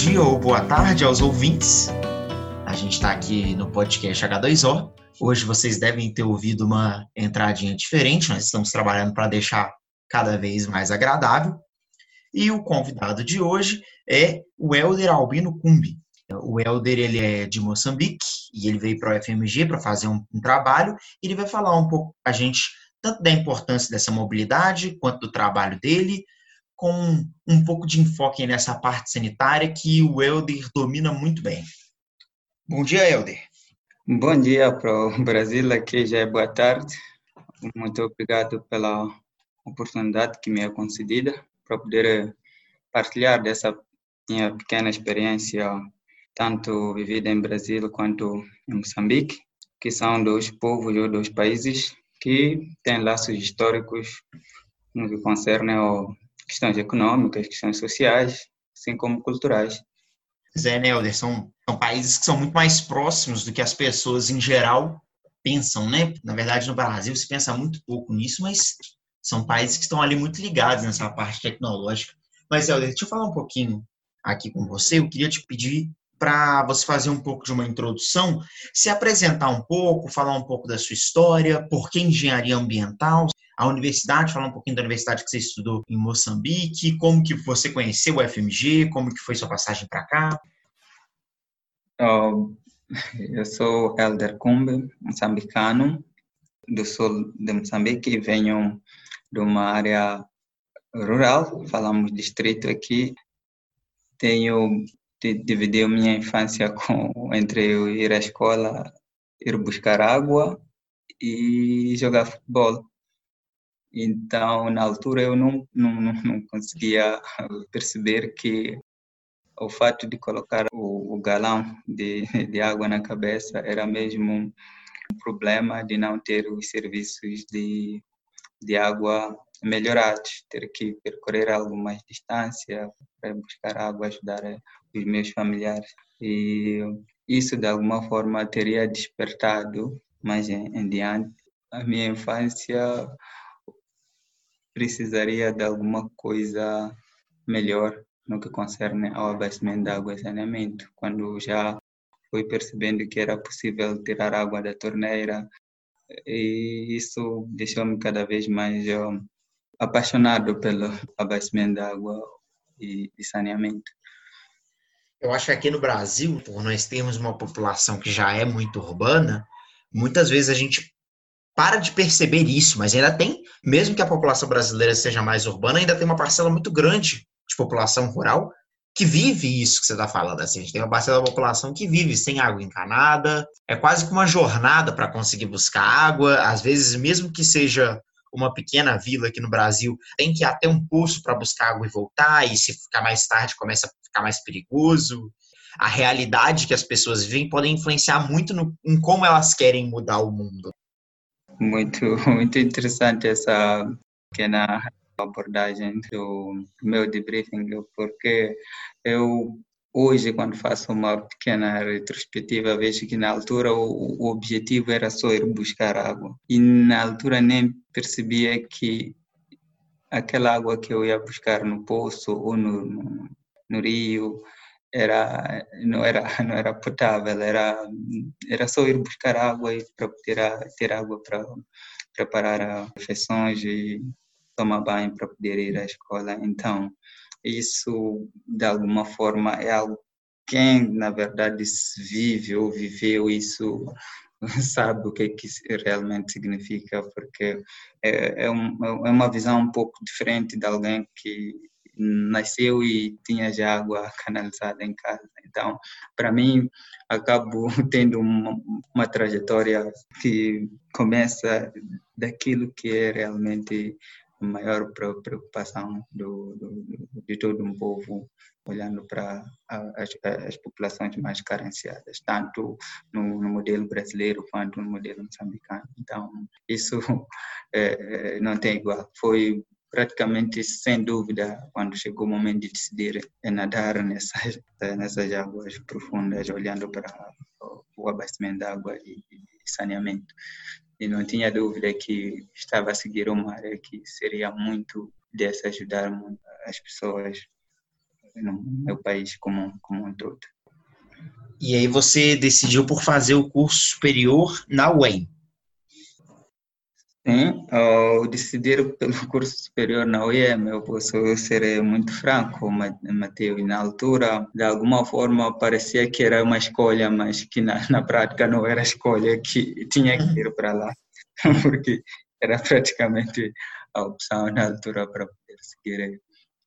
dia ou boa tarde aos ouvintes. A gente está aqui no podcast H2O. Hoje vocês devem ter ouvido uma entradinha diferente, nós estamos trabalhando para deixar cada vez mais agradável. E o convidado de hoje é o Helder Albino Cumbi. O Helder ele é de Moçambique e ele veio para o FMG para fazer um, um trabalho. E ele vai falar um pouco a gente tanto da importância dessa mobilidade quanto do trabalho dele, com um pouco de enfoque nessa parte sanitária que o Helder domina muito bem. Bom dia, Helder. Bom dia para o Brasil, aqui já é boa tarde. Muito obrigado pela oportunidade que me é concedida para poder partilhar dessa minha pequena experiência, tanto vivida em Brasil quanto em Moçambique, que são dois povos ou dois países que têm laços históricos no que concerne ao questões econômicas, questões sociais, assim como culturais. Zé, né, Helder, são, são países que são muito mais próximos do que as pessoas em geral pensam, né? Na verdade, no Brasil se pensa muito pouco nisso, mas são países que estão ali muito ligados nessa parte tecnológica. Mas, Helder, deixa eu falar um pouquinho aqui com você. Eu queria te pedir para você fazer um pouco de uma introdução, se apresentar um pouco, falar um pouco da sua história, por que engenharia ambiental, a universidade, falar um pouquinho da universidade que você estudou em Moçambique, como que você conheceu o FMG, como que foi sua passagem para cá. Oh, eu sou Helder Kumbe, moçambicano, do sul de Moçambique venho de uma área rural, falamos distrito aqui. Tenho dividido minha infância com entre eu ir à escola, ir buscar água e jogar futebol. Então, na altura, eu não, não, não conseguia perceber que o fato de colocar o, o galão de, de água na cabeça era mesmo um problema de não ter os serviços de, de água melhorados, ter que percorrer alguma distância para buscar água, ajudar os meus familiares. E isso, de alguma forma, teria despertado mais em, em diante a minha infância precisaria de alguma coisa melhor no que concerne ao abastecimento de água e saneamento. Quando já fui percebendo que era possível tirar água da torneira, e isso deixou-me cada vez mais apaixonado pelo abastecimento de água e, e saneamento. Eu acho que aqui no Brasil, por nós termos uma população que já é muito urbana, muitas vezes a gente para de perceber isso, mas ainda tem, mesmo que a população brasileira seja mais urbana, ainda tem uma parcela muito grande de população rural que vive isso que você está falando. Assim, a gente tem uma parcela da população que vive sem água encanada, é quase que uma jornada para conseguir buscar água, às vezes, mesmo que seja uma pequena vila aqui no Brasil, tem que ir até um poço para buscar água e voltar, e se ficar mais tarde começa a ficar mais perigoso. A realidade que as pessoas vivem podem influenciar muito no, em como elas querem mudar o mundo. Muito, muito interessante essa pequena abordagem do meu debriefing, porque eu hoje, quando faço uma pequena retrospectiva, vejo que na altura o, o objetivo era só ir buscar água. E na altura nem percebia que aquela água que eu ia buscar no poço ou no, no, no rio era não era não era potável era era só ir buscar água para ter ter água para preparar refeições e tomar banho para poder ir à escola. Então isso de alguma forma é algo quem na verdade vive ou viveu isso sabe o que, que realmente significa porque é, é, um, é uma visão um pouco diferente de alguém que nasceu e tinha já água canalizada em casa. Então, para mim, acabo tendo uma, uma, trajetória que começa daquilo que é realmente a maior preocupação do, do, de todo um povo olhando para as, as, populações mais carenciadas, tanto no, no, modelo brasileiro quanto no modelo moçambicano. Então, isso é, não tem igual. Foi praticamente sem dúvida, quando chegou o momento de decidir nadar nessas, nessas águas profundas, olhando para o abastecimento de água e, saneamento. E não tinha dúvida que estava a seguir uma área que seria muito dessa ajudar as pessoas no meu país como, como um todo. E aí você decidiu por fazer o curso superior na UEM. Sim, ao decidir pelo curso superior na UEM, eu posso ser muito franco, Mateus. Na altura, de alguma forma, parecia que era uma escolha, mas que na, na prática não era escolha, que tinha que ir para lá, porque era praticamente a opção na altura para poder seguir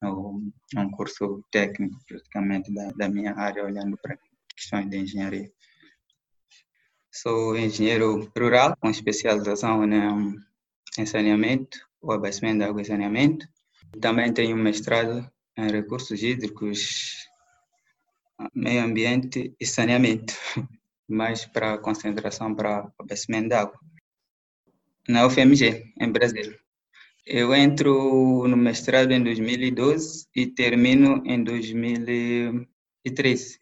um, curso técnico, praticamente, da, da minha área, olhando para questões de engenharia. Sou engenheiro rural com especialização em saneamento, o abastecimento de água e saneamento. Também tenho mestrado em recursos hídricos, meio ambiente e saneamento, mais para concentração para abastecimento de água. Na UFMG, em Brasília. Eu entro no mestrado em 2012 e termino em 2013.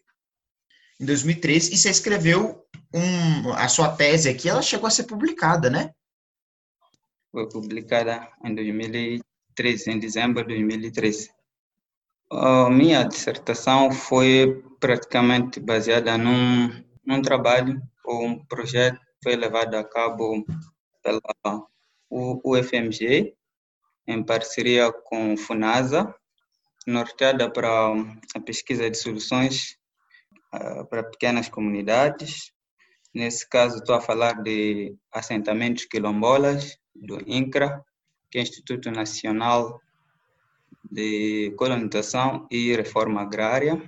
Em 2013, e você escreveu um, a sua tese aqui, ela chegou a ser publicada, né? Foi publicada em 2013, em dezembro de 2013. A minha dissertação foi praticamente baseada num, num trabalho ou um projeto que foi levado a cabo pela UFMG, em parceria com FUNASA, norteada para a pesquisa de soluções uh, para pequenas comunidades. Nesse caso, estou a falar de assentamentos quilombolas do INCRA, que é o Instituto Nacional de Colonização e Reforma Agrária.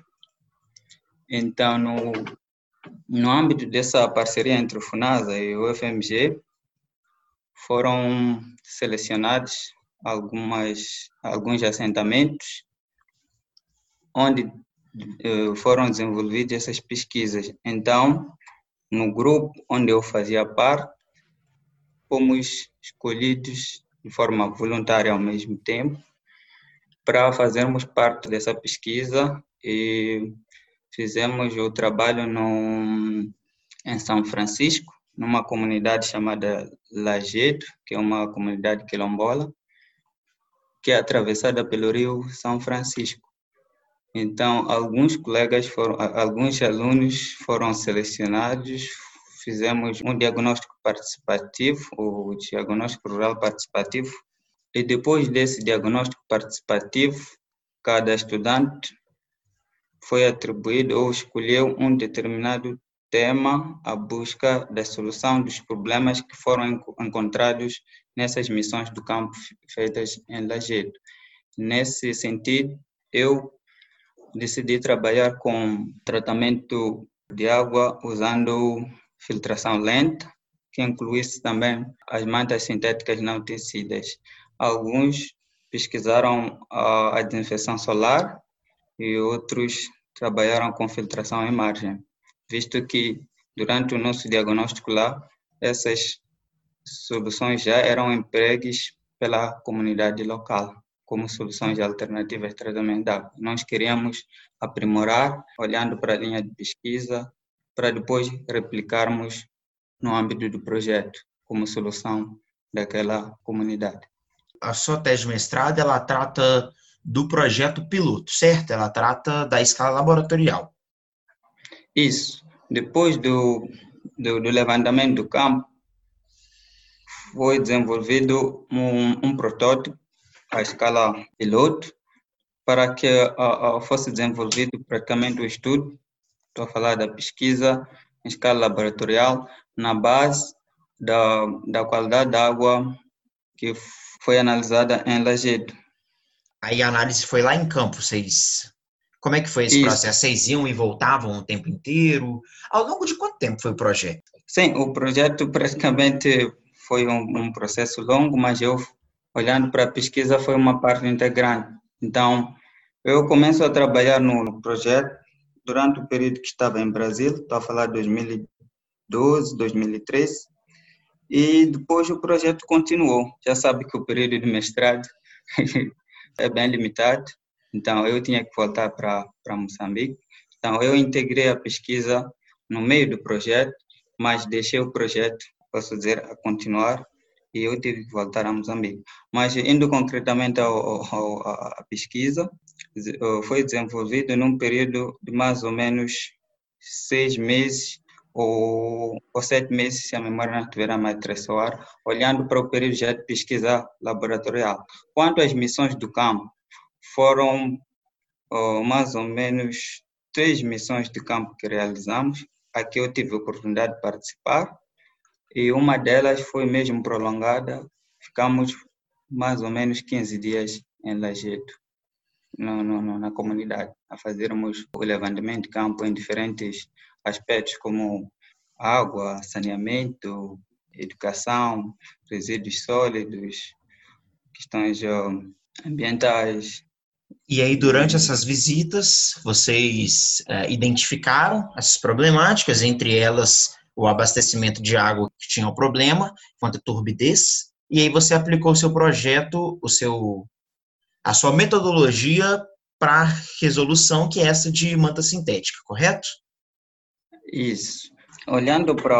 Então, no, no âmbito dessa parceria entre o FUNASA e o FMG, foram selecionados algumas, alguns assentamentos onde eh, foram desenvolvidas essas pesquisas. Então, no grupo onde eu fazia parte, fomos escolhidos de forma voluntária ao mesmo tempo para fazermos parte dessa pesquisa e fizemos o trabalho no, em São Francisco, numa comunidade chamada Lajedo, que é uma comunidade quilombola, que é atravessada pelo rio São Francisco. Então, alguns colegas foram, alguns alunos foram selecionados, fizemos um diagnóstico participativo, o diagnóstico rural participativo, e depois desse diagnóstico participativo, cada estudante foi atribuído ou escolheu um determinado tema à busca da solução dos problemas que foram encontrados nessas missões do campo feitas em Lajedo. Nesse sentido, eu decidi trabalhar com tratamento de água usando filtração lenta, que incluísse também as mantas sintéticas não tecidas. Alguns pesquisaram a desinfecção solar e outros trabalharam com filtração em margem visto que durante o nosso diagnóstico lá, essas soluções já eram empregues pela comunidade local como soluções alternativas de tratamento de água. Nós queríamos aprimorar, olhando para a linha de pesquisa, para depois replicarmos no âmbito do projeto como solução daquela comunidade. A sua tese de mestrado, ela trata do projeto piloto, certo? Ela trata da escala laboratorial. Isso. Depois do, do, do levantamento do campo, foi desenvolvido um, um protótipo à escala piloto para que a, a fosse desenvolvido praticamente o estudo, estou a falar da pesquisa em escala laboratorial, na base da, da qualidade da água que foi analisada em Lajedo. Aí a análise foi lá em campo, vocês como é que foi esse Isso. processo? Vocês iam e voltavam o tempo inteiro? Ao longo de quanto tempo foi o projeto? Sim, o projeto praticamente foi um, um processo longo, mas eu, olhando para a pesquisa, foi uma parte integrante. Então, eu começo a trabalhar no projeto durante o período que estava em Brasil, estou a falar de 2012, 2013, e depois o projeto continuou. Já sabe que o período de mestrado é bem limitado, então, eu tinha que voltar para Moçambique. Então, eu integrei a pesquisa no meio do projeto, mas deixei o projeto, posso dizer, a continuar e eu tive que voltar a Moçambique. Mas indo concretamente à pesquisa, foi desenvolvido num período de mais ou menos seis meses ou, ou sete meses, se a memória não estiver a me traiçoar, olhando para o período já de pesquisa laboratorial. Quanto às missões do campo, foram mais ou menos três missões de campo que realizamos. Aqui eu tive a oportunidade de participar e uma delas foi mesmo prolongada. Ficamos mais ou menos 15 dias em Lajeito, no, no, na comunidade, a fazermos o levantamento de campo em diferentes aspectos como água, saneamento, educação, resíduos sólidos, questões ambientais. E aí, durante essas visitas, vocês uh, identificaram essas problemáticas, entre elas o abastecimento de água que tinha o problema, quanto a turbidez, e aí você aplicou o seu projeto, o seu, a sua metodologia para resolução, que é essa de manta sintética, correto? Isso. Olhando para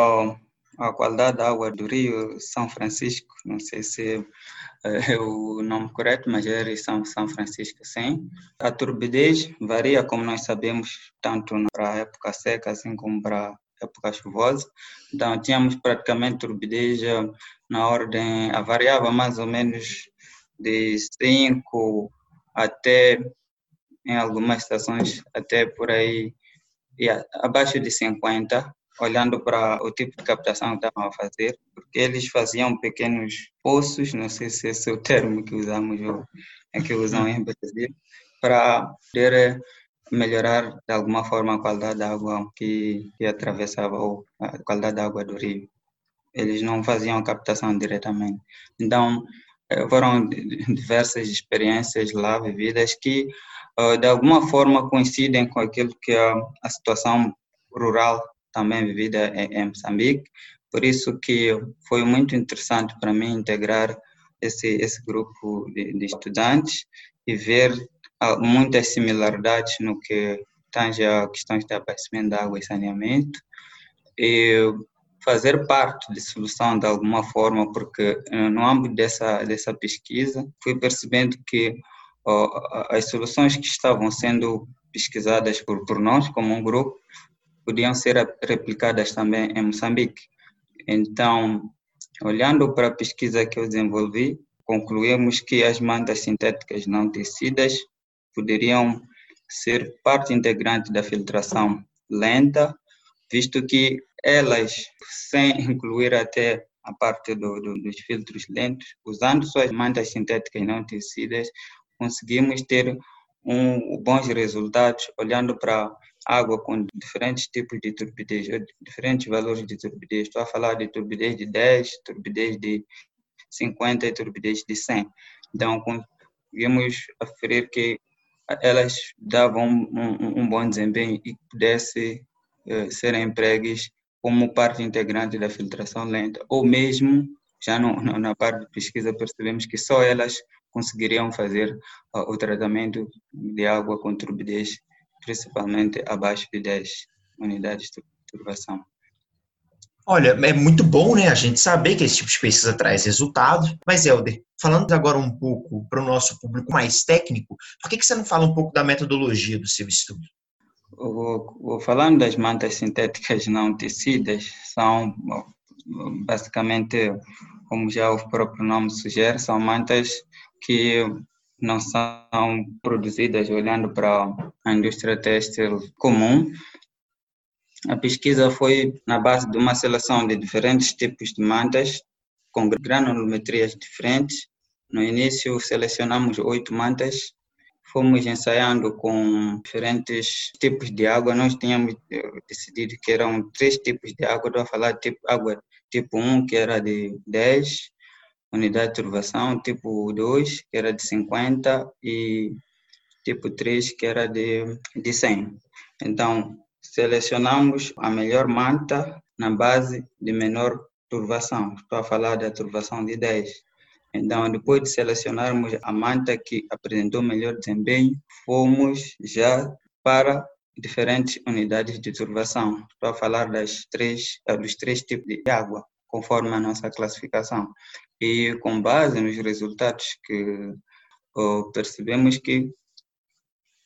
a qualidade da água do Rio São Francisco, não sei se é o nome correto, mas é São, São Francisco, sim. A turbidez varia, como nós sabemos, tanto para a época seca, assim como para época chuvosa. Então, tínhamos praticamente turbidez na ordem, variava mais ou menos de 5 até, em algumas estações, até por aí, abaixo de 50, olhando para o tipo de captação que estavam a fazer, porque eles faziam pequenos poços, não sei se esse é o termo que usamos ou é que usam em Brasil, para poder melhorar de alguma forma a qualidade da água que, que atravessava ou a qualidade da água do rio. Eles não faziam a captação diretamente. Então, eh, foram diversas experiências lá vividas que, eh, de alguma forma, coincidem com aquilo que é a situação rural também vivida em Moçambique. Por isso que foi muito interessante para mim integrar esse, esse grupo de, de estudantes e ver muitas similaridades no que tange a questões de abastecimento de água e saneamento e fazer parte de solução de alguma forma, porque eh, no âmbito dessa, dessa pesquisa fui percebendo que as soluções que estavam sendo pesquisadas por, por nós, como um grupo, podiam ser replicadas também em Moçambique. Então, olhando para a pesquisa que eu desenvolvi, concluímos que as mantas sintéticas não tecidas poderiam ser parte integrante da filtração lenta, visto que elas, sem incluir até a parte do, do, dos filtros lentos, usando suas mantas sintéticas não tecidas, conseguimos ter um, bons resultados olhando para água com diferentes tipos de turbidez, diferentes valores de turbidez. Estou a falar de turbidez de 10, turbidez de 50 e turbidez de 100. Então, conseguimos aferir que elas davam um, um bom desempenho e pudesse uh, serem empregues como parte integrante da filtração lenta, ou mesmo, já no, na parte de pesquisa percebemos que só elas conseguiriam fazer uh, o tratamento de água com turbidez, principalmente abaixo de 10 unidades de turbação. Olha, é muito bom, né, a gente saber que esse tipo de pesquisa traz resultados. Mas, Helder, falando agora um pouco para o nosso público mais técnico, por que, que você não fala um pouco da metodologia do seu estudo? O, falando das mantas sintéticas não tecidas, são basicamente, como já o próprio nome sugere, são mantas que não são produzidas olhando para a indústria têxtil comum, a pesquisa foi na base de uma seleção de diferentes tipos de mantas, com granulometrias diferentes. No início, selecionamos oito mantas, fomos ensaiando com diferentes tipos de água. Nós tínhamos eh, decidido que eram três tipos de água. Estou a falar de tipo, água tipo 1, que era de 10 unidades de turbação, tipo 2, que era de 50, e tipo 3, que era de, de 100. Então, Selecionamos a melhor manta na base de menor turvação. Estou a falar da turvação de 10. Então, depois de selecionarmos a manta que apresentou melhor desempenho, fomos já para diferentes unidades de turvação. Estou a falar das três, dos três tipos de água, conforme a nossa classificação. E com base nos resultados que oh, percebemos que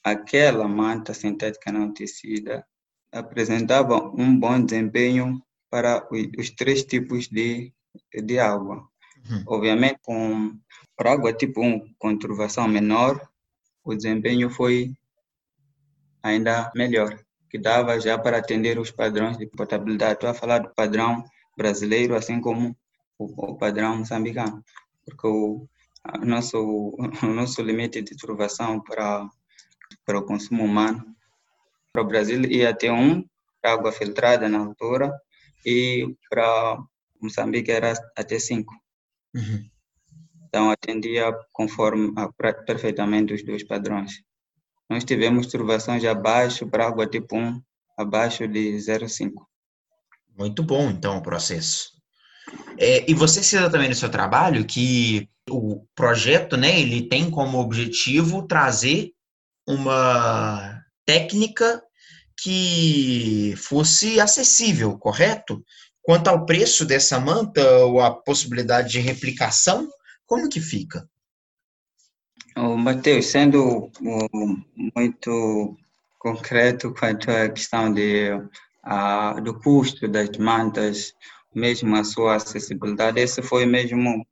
aquela manta sintética não tecida apresentava um bom desempenho para os três tipos de, de água. Uhum. Obviamente, com para água tipo 1 com turvação menor, o desempenho foi ainda melhor, que dava já para atender os padrões de potabilidade. Estou a falar do padrão brasileiro, assim como o, o padrão moçambicano, porque o, nosso, o nosso limite de turvação para, para o consumo humano para o Brasil ia até um para água filtrada na altura e para Moçambique era até cinco. Uhum. Então atendia conforme perfeitamente os dois padrões. Nós tivemos turvações abaixo para água tipo 1, abaixo de 0,5. Muito bom, então, o processo. É, e você cita também no seu trabalho que o projeto, né, ele tem como objetivo trazer uma técnica que fosse acessível, correto? Quanto ao preço dessa manta ou a possibilidade de replicação, como que fica? O Matheus, sendo muito concreto quanto à questão de, uh, do custo das mantas, mesmo a sua acessibilidade, esse foi mesmo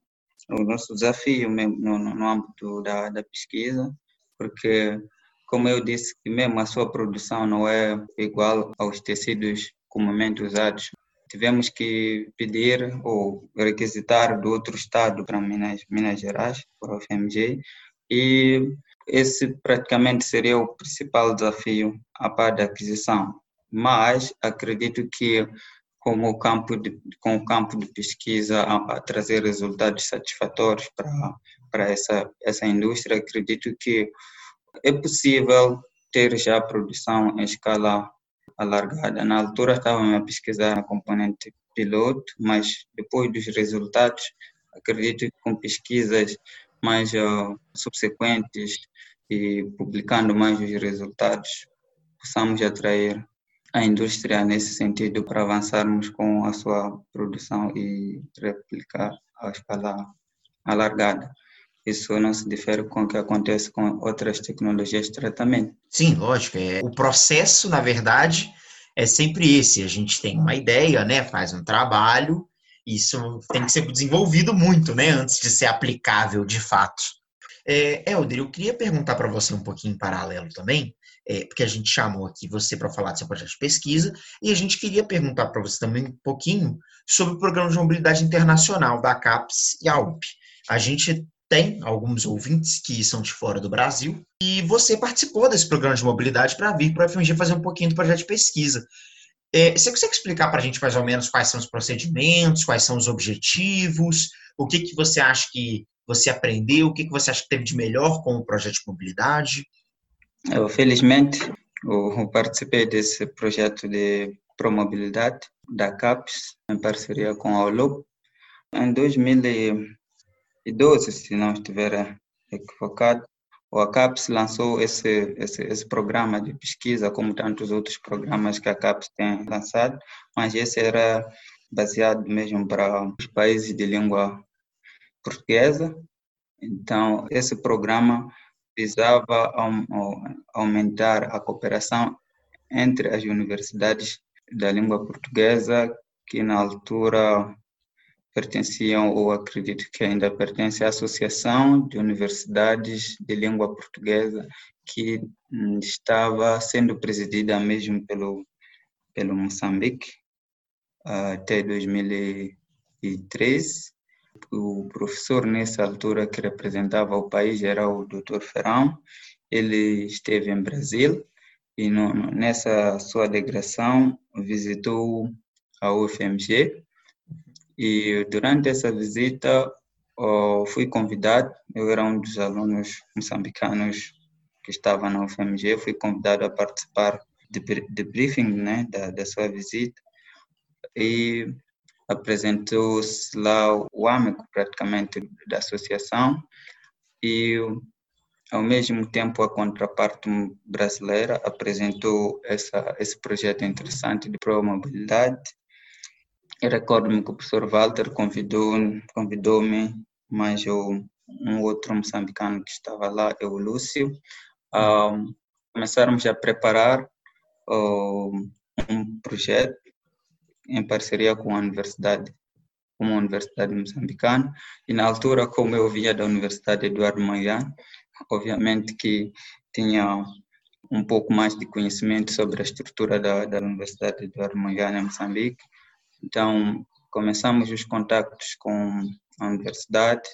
o nosso desafio no, no âmbito da, da pesquisa, porque, como eu disse, mesmo a sua produção não é igual aos tecidos comumente usados tivemos que pedir ou requisitar do outro estado para Minas, Minas Gerais, para o FMG, e esse praticamente seria o principal desafio a par da aquisição. Mas acredito que como o campo de, com o campo de pesquisa a, a trazer resultados satisfatórios para para essa essa indústria, acredito que é possível ter já produção em escala alargada. Na altura estava a pesquisar a componente piloto, mas depois dos resultados, acredito que com pesquisas mais uh, subsequentes e publicando mais os resultados, possamos atrair a indústria nesse sentido para avançarmos com a sua produção e replicar a escala alargada. Isso não se difere com o que acontece com outras tecnologias de tratamento. Sim, lógico. É, o processo, na verdade, é sempre esse. A gente tem uma ideia, né, faz um trabalho, isso tem que ser desenvolvido muito, né, antes de ser aplicável de fato. É, eu queria perguntar para você um pouquinho em paralelo também, é, porque a gente chamou aqui você para falar do seu projeto de pesquisa, e a gente queria perguntar para você também um pouquinho sobre o Programa de Mobilidade Internacional da CAPES e AUP. A gente tem alguns ouvintes que são de fora do Brasil, e você participou desse programa de mobilidade para vir para o FMG fazer um pouquinho do projeto de pesquisa. É, você consegue explicar para a gente mais ou menos quais são os procedimentos, quais são os objetivos, o que, que você acha que você aprendeu, o que, que você acha que teve de melhor com o projeto de mobilidade? Eu, felizmente, eu participei desse projeto de promobilidade da CAPES, em parceria com a OLUP. Em 2012, se não estiver equivocado, o ACAPES lançou esse, esse, esse programa de pesquisa, como tantos outros programas que a CAPES tem lançado, mas esse era baseado mesmo para os países de língua portuguesa. Então, esse programa visava aumentar a cooperação entre as universidades da língua portuguesa, que na altura pertenciam, ou acredito que ainda pertence à Associação de Universidades de Língua Portuguesa, que hum, estava sendo presidida mesmo pelo, pelo Moçambique até 2013. O professor, nessa altura, que representava o país, era o Dr. Ferrão. Ele esteve em Brasil e no, nessa sua degradação visitou a UFMG, e durante essa visita, fui convidado, eu era um dos alunos moçambicanos que estava na UFMG, fui convidado a participar de briefing né, da, da sua visita. E apresentou-se lá o âmago praticamente da associação. E ao mesmo tempo a contraparte brasileira apresentou essa, esse projeto interessante de promobilidade recordo-me que o professor Walter convidou-me, convidou mas eu, um outro moçambicano que estava lá, é o Lúcio, um, começarmos a preparar um, um projeto em parceria com a universidade, com a Universidade Moçambicana, e na altura, como eu vinha da Universidade Eduardo Mondlane, obviamente que tinha um pouco mais de conhecimento sobre a estrutura da, da Universidade Eduardo Mondlane em Moçambique, então começamos os contactos com a universidade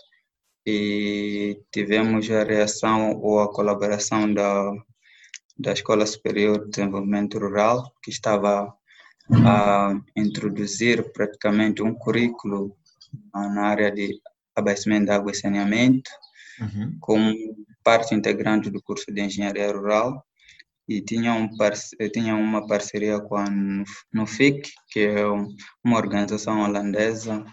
e tivemos a reação ou a colaboração da, da Escola Superior de Desenvolvimento Rural, que estava a introduzir praticamente um currículo na área de abastecimento de água e saneamento, uhum. como parte integrante do curso de Engenharia Rural, e tinha, um tinha uma parceria com a NUFIC, que é uma organização holandesa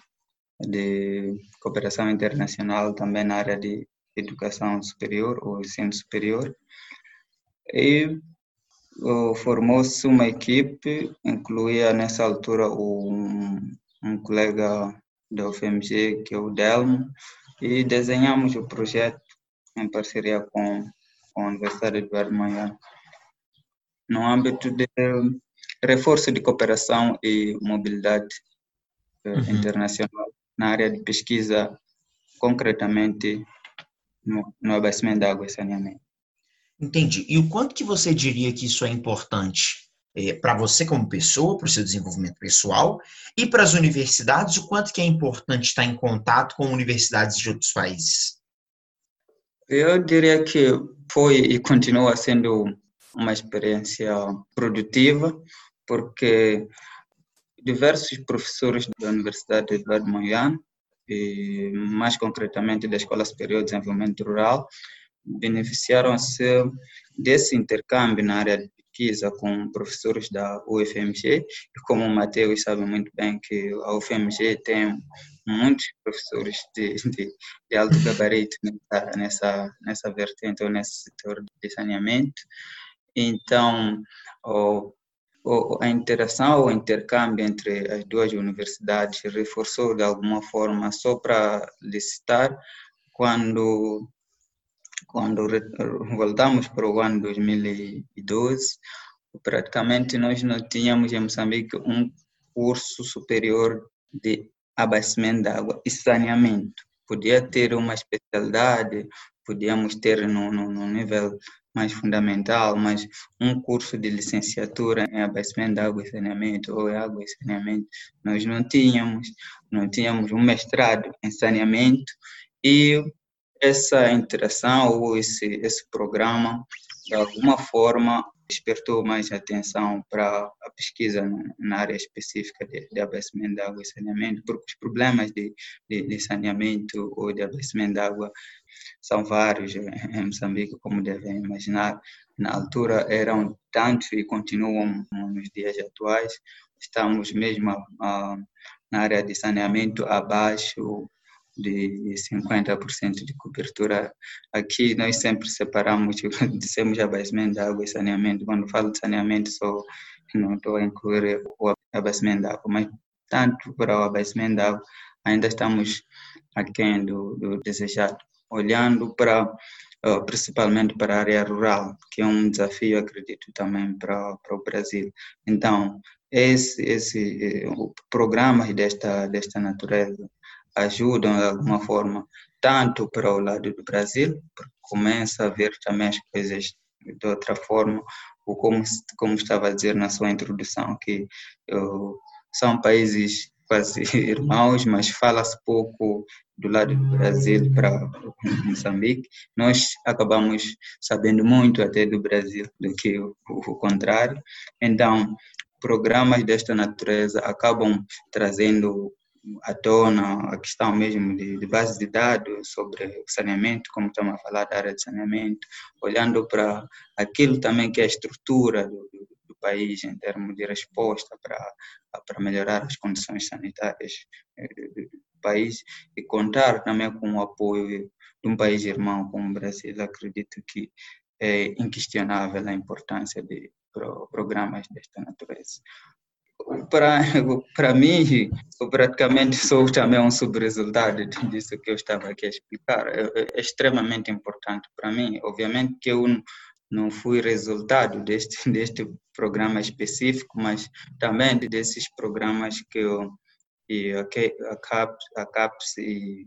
de cooperação internacional também na área de educação superior ou ensino superior. E formou-se uma equipe, incluía nessa altura um, um colega da UFMG, que é o Delmo, e desenhamos o projeto em parceria com, com a Universidade Eduardo Manhã, no âmbito de reforço de cooperação e mobilidade eh, uhum. internacional na área de pesquisa, concretamente no, no abastecimento de água e saneamento. Entendi. E o quanto que você diria que isso é importante é, para você como pessoa, para o seu desenvolvimento pessoal, e para as universidades, o quanto que é importante estar em contato com universidades de outros países? Eu diria que foi e continua sendo uma experiência produtiva, porque diversos professores da Universidade de Eduardo Mondlane, e mais concretamente da Escola Superior de Desenvolvimento Rural, beneficiaram-se desse intercâmbio na área de pesquisa com professores da UFMG, e como o Matheus sabe muito bem que a UFMG tem muitos professores de, de, de alto gabarito nessa, nessa vertente ou nesse setor de saneamento. Então, o, o, a interação, o intercâmbio entre as duas universidades reforçou de alguma forma, só para licitar, quando quando voltamos para o ano 2012, praticamente nós não tínhamos em Moçambique um curso superior de abastecimento de água e saneamento. Podia ter uma especialidade, podíamos ter no, no, no nível mais fundamental, mas um curso de licenciatura em abastecimento de água e saneamento ou em água e saneamento nós não tínhamos, não tínhamos um mestrado em saneamento e essa interação ou esse, esse programa, de alguma forma, despertou mais atenção para a pesquisa na área específica de, de abastecimento de água e saneamento, porque os problemas de, de, de saneamento ou de abastecimento de água são vários em Moçambique, como devem imaginar. Na altura eram tantos e continuam nos dias atuais. Estamos mesmo a, a, na área de saneamento abaixo de 50% de cobertura. Aqui nós sempre separamos, dissemos abastecimento de água e saneamento. Quando falo de saneamento, só não estou a incluir o abastecimento de água, mas tanto para o abastecimento de água, ainda estamos aquém do, do desejado. Olhando para principalmente para a área rural, que é um desafio, acredito, também para, para o Brasil. Então, esse, esse eh, programas desta, desta natureza ajudam de alguma forma, tanto para o lado do Brasil, porque começa a ver também as coisas de outra forma, ou como, como estava a dizer na sua introdução, que uh, são países quase irmãos, mas fala-se pouco do lado do Brasil para Moçambique. Nós acabamos sabendo muito até do Brasil do que o, o contrário. Então, programas desta natureza acabam trazendo à tona a questão mesmo de, de de dados sobre o saneamento, como estamos a falar da área de saneamento, olhando para aquilo também que é a estrutura do, do, do país em termos de resposta para, para melhorar as condições sanitárias eh, do país e contar também com o apoio de um país irmão como o Brasil. Acredito que é inquestionável a importância de programas desta natureza para, mim, eu praticamente sou também um subresultado disso que eu estava aqui a explicar. É, é, é extremamente importante para mim. Obviamente que eu não fui resultado deste, deste programa específico, mas também desses programas que eu, e a, CAPES, a CAPES e,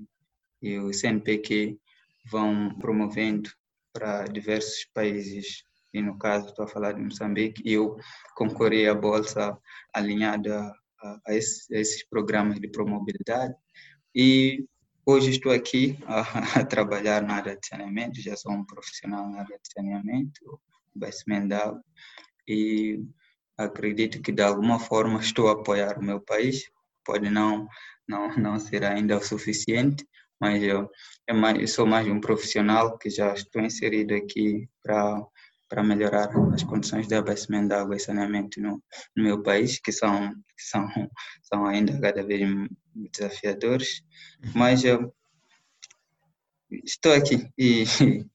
e o CNPq vão promovendo para diversos países e no caso estou a falar de Moçambique, eu concorri à bolsa alinhada a, a, esses, a esses programas de promobilidade. E hoje estou aqui a, a, trabalhar na área de saneamento, já sou um profissional na área de saneamento, abastecimento e acredito que de alguma forma estou a apoiar o meu país, pode não não não ser ainda o suficiente, mas eu, eu sou mais um profissional que já estou inserido aqui para para melhorar as condições de abastecimento de água e saneamento no, no meu país, que são, que são, são ainda cada vez desafiadores. Mas eu estou aqui e,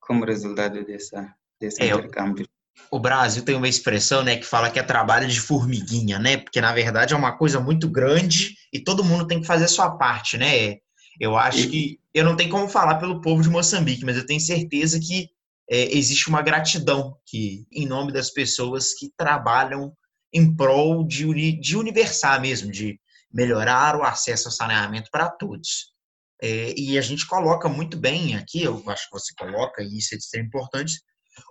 como resultado dessa, desse é, intercâmbio. O Brasil tem uma expressão, né, que fala que é trabalho de formiguinha, né? Porque na verdade é uma coisa muito grande e todo mundo tem que fazer a sua parte, né? Eu acho e... que eu não tenho como falar pelo povo de Moçambique, mas eu tenho certeza que é, existe uma gratidão que, em nome das pessoas que trabalham em prol de, uni, de universar mesmo, de melhorar o acesso ao saneamento para todos. É, e a gente coloca muito bem aqui, eu acho que você coloca, e isso é extremo importante,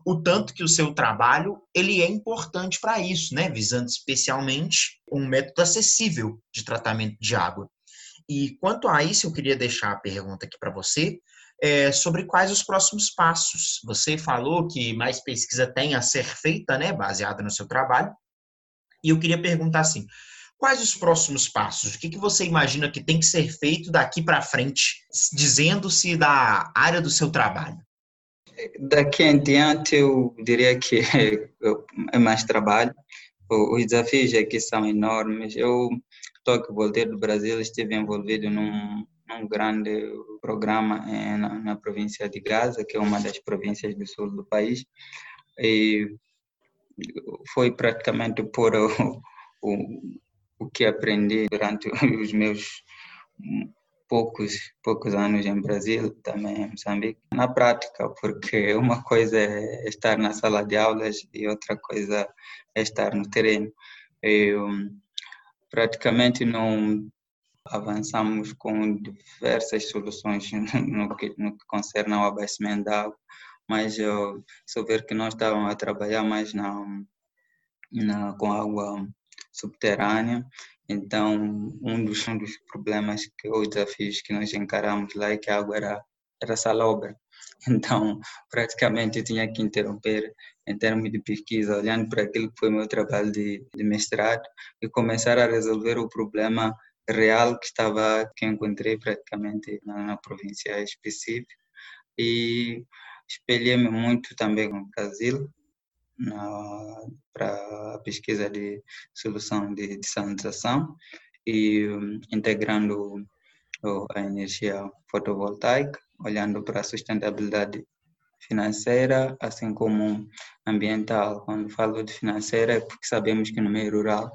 o tanto que o seu trabalho ele é importante para isso, né? visando especialmente um método acessível de tratamento de água. E quanto a isso, eu queria deixar a pergunta aqui para você, é, sobre quais os próximos passos. Você falou que mais pesquisa tem a ser feita, né, baseada no seu trabalho. E eu queria perguntar assim: quais os próximos passos? O que, que você imagina que tem que ser feito daqui para frente, dizendo-se da área do seu trabalho? Daqui em diante, eu diria que é mais trabalho. Os desafios aqui são enormes. Eu estou que voltei do Brasil, estive envolvido num, num grande programa eh, na, na, província de Gaza, que é uma das províncias do sul do país, e foi praticamente por o, o, o que aprendi durante os meus poucos poucos anos em Brasil, também em Moçambique, na prática, porque uma coisa é estar na sala de aulas e outra coisa é estar no terreno. Eu praticamente não avançamos com diversas soluções no que, no que concerne ao abastecimento da água, mas eu souber que nós estávamos a trabalhar mais na, na, com água subterrânea, então um dos, um dos problemas, que, os desafios que nós encaramos lá é que a água era, era salobra, então praticamente eu tinha que interromper em termos de pesquisa, olhando para aquilo que foi meu trabalho de, de mestrado e começar a resolver o problema real que estava que encontrei praticamente na, na província específica e espelhei-me muito também com o Brasil para a pesquisa de solução de desalinização e um, integrando a energia fotovoltaica, olhando para a sustentabilidade financeira, assim como ambiental. Quando falo de financeira é porque sabemos que no meio rural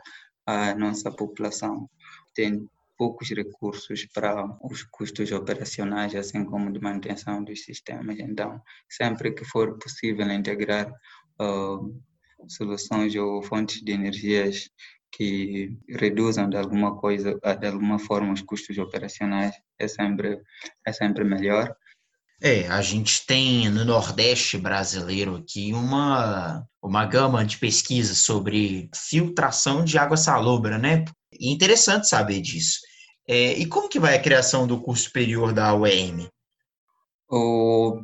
a nossa população tem poucos recursos para os custos operacionais, assim como de manutenção dos sistemas. Então, sempre que for possível integrar uh, soluções ou fontes de energias que reduzam de alguma coisa, de alguma forma, os custos operacionais, é sempre, é sempre melhor. É, a gente tem no Nordeste brasileiro aqui uma, uma gama de pesquisas sobre filtração de água salobra, né? E é interessante saber disso. É, e como que vai a criação do curso superior da UEM? O,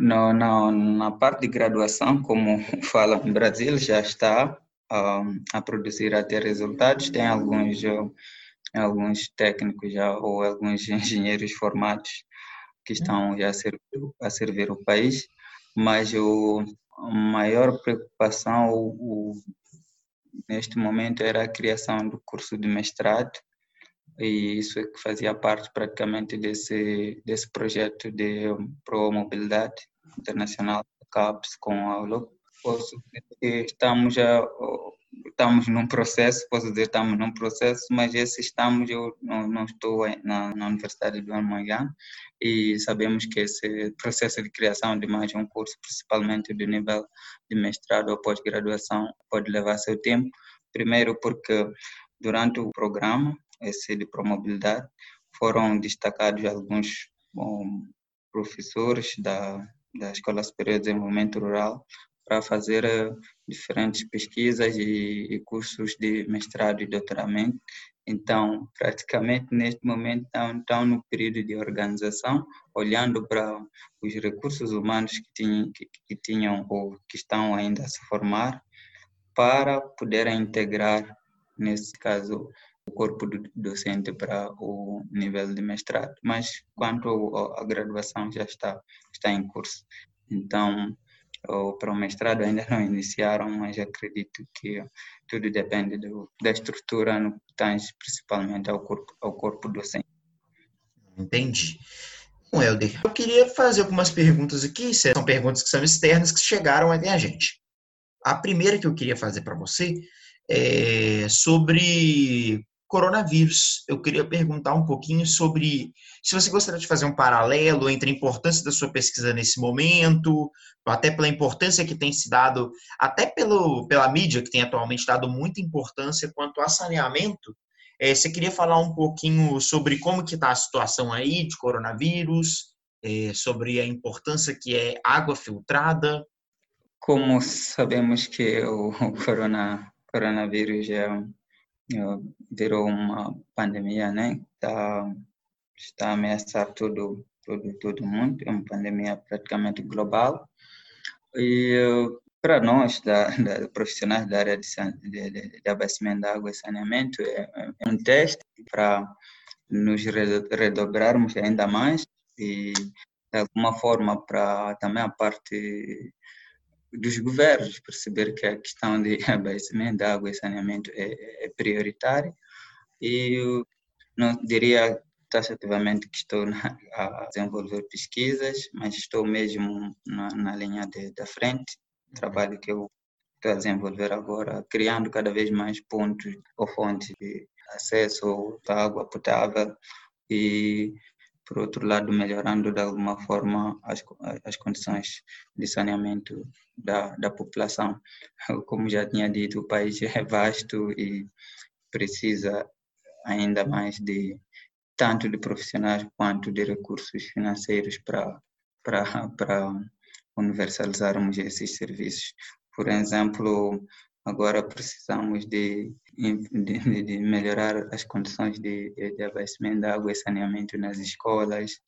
no, na, na parte de graduação, como fala no Brasil, já está um, a produzir até resultados. Tem alguns, alguns técnicos já, ou alguns engenheiros formados que estão já a servir, a servir o país, mas o, a maior preocupação, o, o neste momento era a criação do curso de mestrado e isso é que fazia parte praticamente desse desse projeto de pro mobilidade internacional CAPS com a Estamos a estamos num processo, posso dizer estamos num processo, mas esse estamos, eu não, não estou na, na Universidade do Amanhã e sabemos que esse processo de criação de mais um curso, principalmente do nível de mestrado ou pós-graduação, pode levar seu tempo. Primeiro porque durante o programa, esse de promobilidade, foram destacados alguns bom, professores da, da Escola Superior de Desenvolvimento Rural para fazer eh, diferentes pesquisas e, e, cursos de mestrado e doutoramento. Então, praticamente neste momento estão, no período de organização, olhando para os recursos humanos que tinham, que, que tinham ou que estão ainda a se formar, para poderem integrar, nesse caso, o corpo docente para o nível de mestrado. Mas quanto à graduação já está, está em curso. Então, para o mestrado ainda não iniciaram, mas acredito que tudo depende do, da estrutura no tange principalmente ao corpo, ao corpo docente. Entendi. Bom, Helder, eu queria fazer algumas perguntas aqui, são perguntas que são externas, que chegaram até a gente. A primeira que eu queria fazer para você é sobre coronavírus. Eu queria perguntar um pouquinho sobre se você gostaria de fazer um paralelo entre a importância da sua pesquisa nesse momento, até pela importância que tem se dado, até pelo, pela mídia que tem atualmente dado muita importância quanto a saneamento. É, você queria falar um pouquinho sobre como que está a situação aí de coronavírus, é, sobre a importância que é água filtrada? Como sabemos que o corona, coronavírus é virou uma pandemia, né? Tá, está a ameaçar todo, todo, todo mundo, é uma pandemia praticamente global. E para nós, da, da, profissionais da área de, de, de, de abastecimento de água e saneamento, é, é um teste para nos redobrarmos ainda mais e, de alguma forma, para também a parte dos governos perceber que a questão de abastecimento de água e saneamento é, é prioritária. E eu não diria taxativamente que estou na, a desenvolver pesquisas, mas estou mesmo na, na linha de, da frente, trabalho que eu estou a desenvolver agora, criando cada vez mais pontos ou fontes de acesso à água potável e por outro lado, melhorando de alguma forma as, as condições de saneamento da, da população. Como já tinha dito, o país é vasto e precisa ainda mais de tanto de profissionais quanto de recursos financeiros para para universalizarmos esses serviços. Por exemplo, Agora precisamos de, de, de melhorar as condições de, de abastecimento de água e saneamento nas escolas,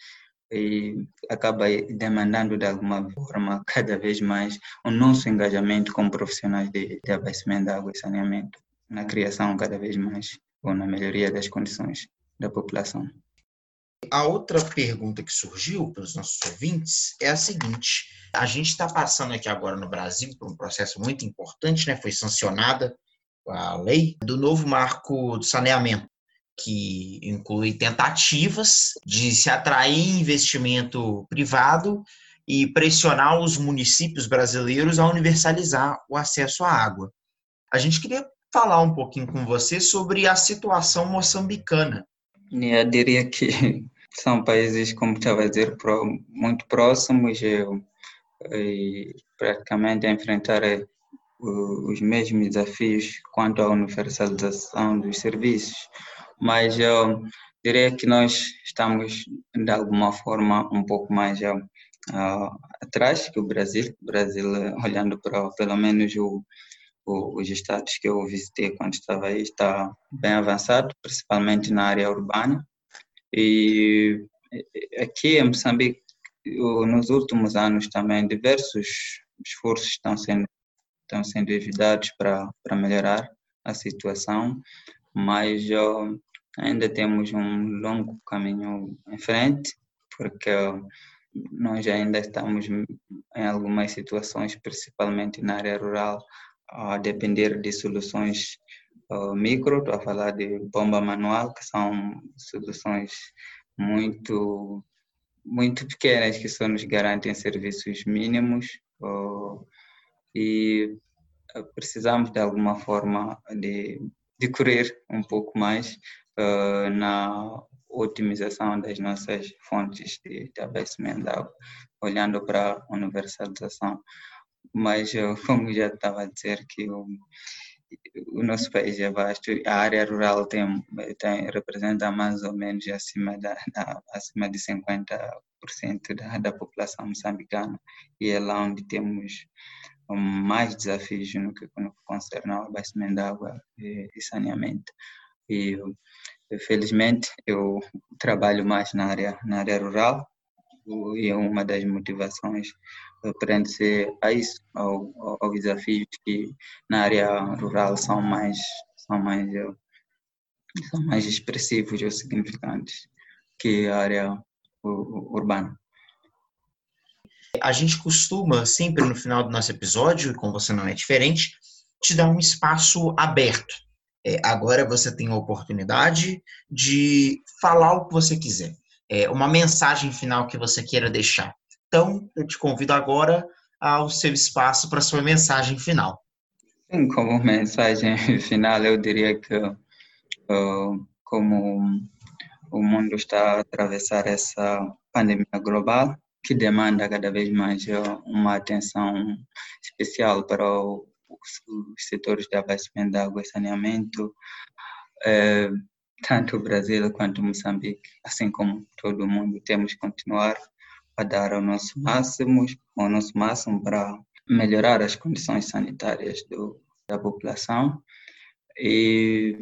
e acaba demandando de alguma forma cada vez mais o nosso engajamento como profissionais de, de abastecimento de água e saneamento na criação cada vez mais ou na melhoria das condições da população. A outra pergunta que surgiu pelos nossos ouvintes é a seguinte: a gente está passando aqui agora no Brasil por um processo muito importante, né? Foi sancionada a lei do novo marco do saneamento, que inclui tentativas de se atrair investimento privado e pressionar os municípios brasileiros a universalizar o acesso à água. A gente queria falar um pouquinho com você sobre a situação moçambicana eu diria que são países, como estava a dizer, muito próximos e praticamente a enfrentar eh, os mesmos desafios quanto à universalização dos serviços. Mas eu diria que nós estamos, de alguma forma, um pouco mais uh, atrás que o Brasil. O Brasil, olhando para pelo menos o, os estados que eu visitei quando estava aí está bem avançado, principalmente na área urbana. E aqui em Moçambique, nos últimos anos também, diversos esforços estão sendo, estão sendo envidados para, para melhorar a situação, mas ainda temos um longo caminho em frente, porque nós ainda estamos em algumas situações, principalmente na área rural, a depender de soluções uh, micro, estou a falar de bomba manual, que são soluções muito muito pequenas que só nos garantem serviços mínimos uh, e precisamos de alguma forma de, de correr um pouco mais uh, na otimização das nossas fontes de, de abastecimento de água, olhando para a universalização. Mas, como já estava a dizer, que o, o nosso país é vasto, a área rural tem, tem, representa mais ou menos acima, da, da acima de 50% da, da população moçambicana, e é lá onde temos mais desafios no que, no que concerne ao abastecimento de água e, e saneamento. E, felizmente, eu trabalho mais na área, na área rural, e é uma das motivações prende-se a isso, ao, ao, desafios que na área rural são mais, são mais, são mais expressivos ou significantes que a área urbana. A gente costuma, sempre no final do nosso episódio, e com você não é diferente, te dar um espaço aberto. É, agora você tem a oportunidade de falar o que você quiser é, uma mensagem final que você queira deixar. Então, eu te convido agora ao seu espaço para sua mensagem final. Sim, como mensagem final, eu diria que uh, como o mundo está a atravessar essa pandemia global, que demanda cada vez mais uma atenção especial para os, setores de abastecimento de água e saneamento, é, tanto o Brasil quanto Moçambique, assim como todo mundo, temos que continuar a dar o nosso máximo, o nosso máximo para melhorar as condições sanitárias do, da população. E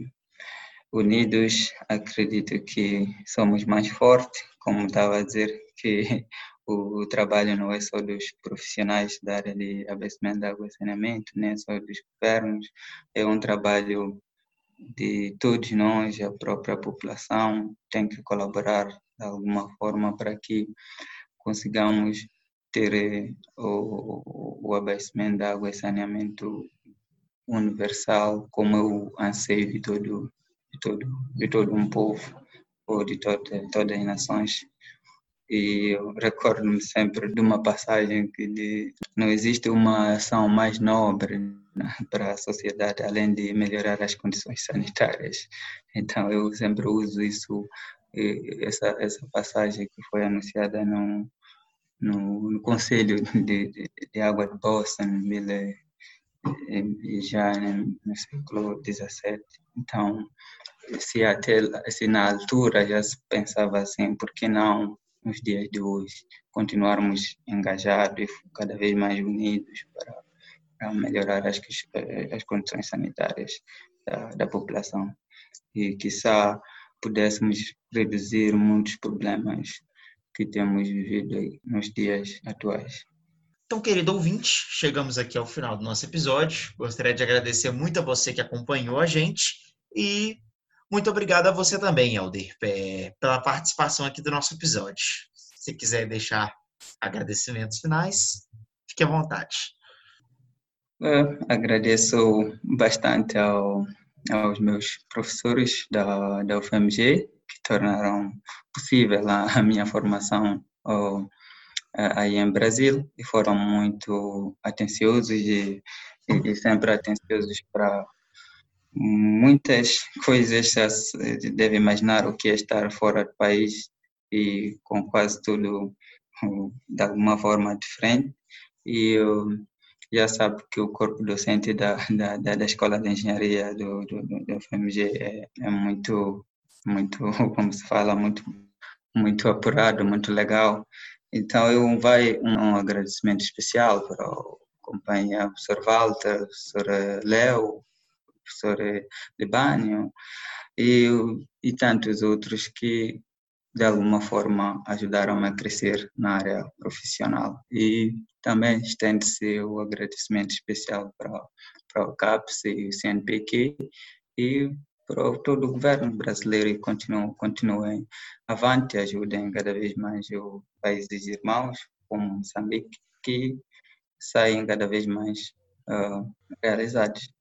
unidos acredito que somos mais fortes, como estava a dizer que o, trabalho não é só dos profissionais da área de abastecimento de água e saneamento, nem é só dos governos, é um trabalho de todos nós, a própria população, tem que colaborar de alguma forma para que consigamos ter eh, o, o abastecimento de água e saneamento universal como é o anseio de todo, de todo, de todo um povo ou de toda, todas as nações. E eu recordo-me sempre de uma passagem que diz, não existe uma ação mais nobre para a sociedade, além de melhorar as condições sanitárias. Então, eu sempre uso isso, essa, essa passagem que foi anunciada no, no, no Conselho de, de, de, Água de Boston, já no século XVII. Então, se até se na altura já se pensava assim, por que não nos dias de hoje continuarmos engajados e cada vez mais unidos para a melhorar as, as condições sanitárias da, da população e quiçá pudéssemos reduzir muitos problemas que temos vivido nos dias atuais. Então, querido ouvinte, chegamos aqui ao final do nosso episódio. Gostaria de agradecer muito a você que acompanhou a gente e muito obrigado a você também, Helder, pela participação aqui do nosso episódio. Se quiser deixar agradecimentos finais, fique à vontade. Eu agradeço bastante ao, aos meus professores da, da UFMG, que tornaram possível a, a minha formação oh, aí em Brasil e foram muito atenciosos e, e, e sempre atenciosos para muitas coisas. Deve imaginar o que é estar fora do país e com quase tudo de alguma forma diferente. E já sabe que o corpo docente da, da, da Escola de Engenharia do, do, do FMG é, é muito, muito, como se fala, muito, muito apurado, muito legal. Então, eu vai um, agradecimento especial para o companheiro professor Walter, professor Léo, professor Libânio e, e tantos outros que de alguma forma ajudaram-me a crescer na área profissional. E também estende-se o agradecimento especial para, para o CAPS e o CNPq e para todo o governo brasileiro e continuem, avante, ajudem cada vez mais os países irmãos, como Moçambique, que saem cada vez mais uh, realizados.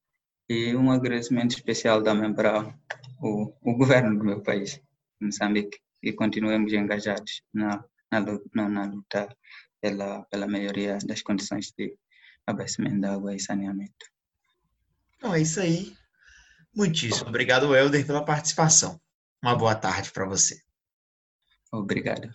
E um agradecimento especial também para o, o governo do meu país, Moçambique e continuemos engajados na, na, na luta pela, pela melhoria das condições de abastecimento de água e saneamento. Então é isso aí. Muitíssimo obrigado, Helder, pela participação. Uma boa tarde para você. Obrigado.